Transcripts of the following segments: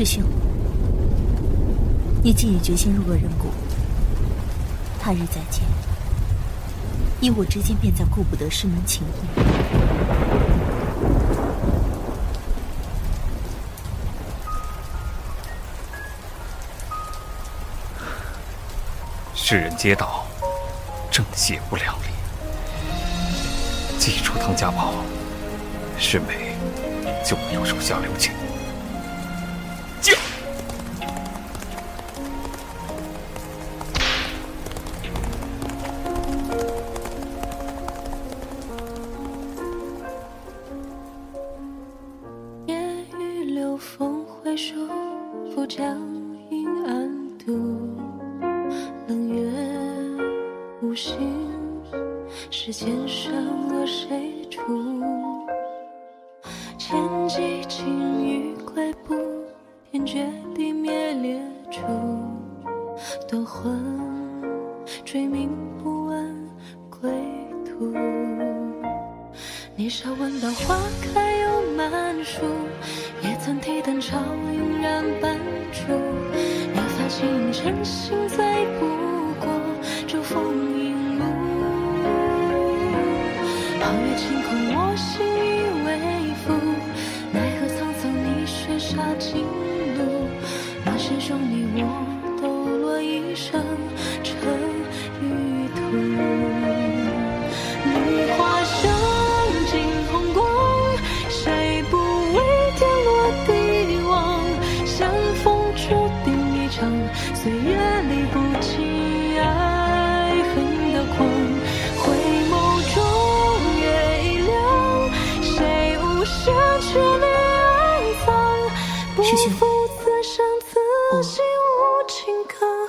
师兄，你既已决心入恶人谷，他日再见，你我之间便再顾不得师门情谊。世人皆道正邪不两立，记住唐家宝，师妹就没有手下留情。江阴暗渡冷月无心，世间善恶谁主？年少闻道花开有满树，也曾提灯照影染斑竹。年发清晨心醉不过烛风影。皓月清空，我心已为负。奈何沧桑，逆雪杀尽路。乱世中，你我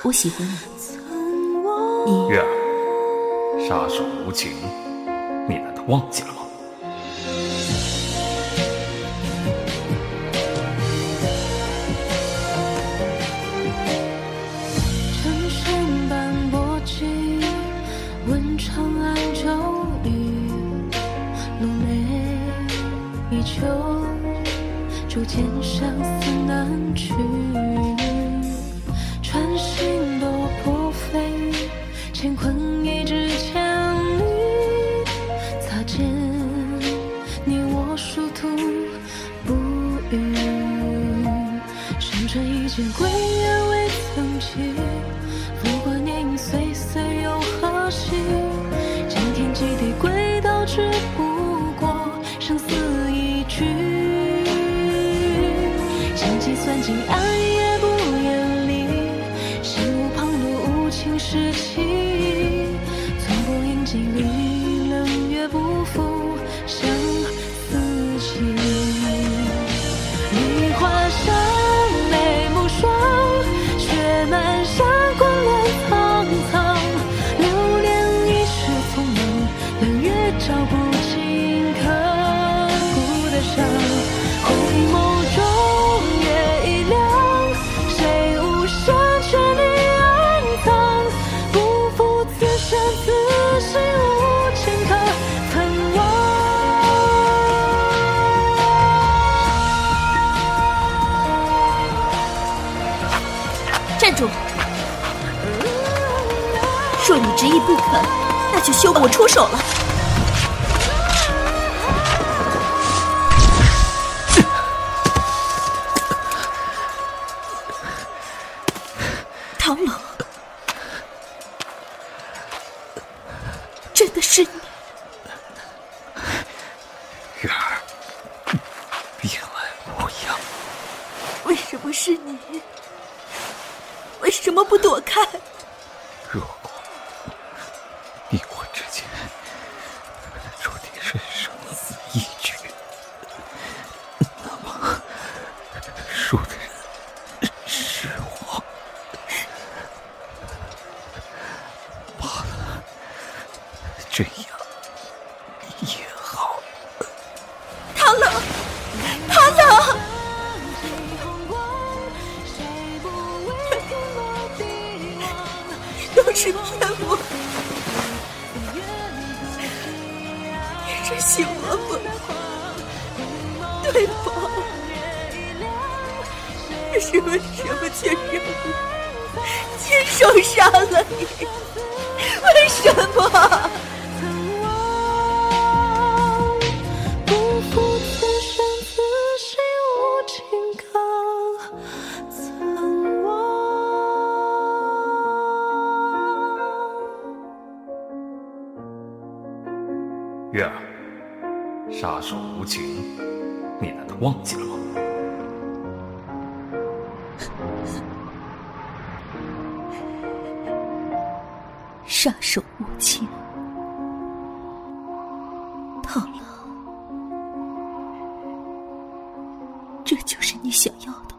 我我喜欢你。你月儿，杀手无情，你难道忘记了吗？晨轩斑驳迹，问长安骤雨，落泪依旧。竹渐相思难去，乾坤一掷千里。擦肩，你我殊途不渝。山川一见归雁未曾起，浮过年影岁岁又何夕？惊天击地归道，只不过生死一句。算尽若你执意不肯，那就休我出手了。唐冷，是你？为什么不躲开？是骗我！你是喜欢我，对吧？是为什么却让我亲手杀了你？为什么？月儿，杀手无情，你难道忘记了吗？杀手无情，套牢，这就是你想要的。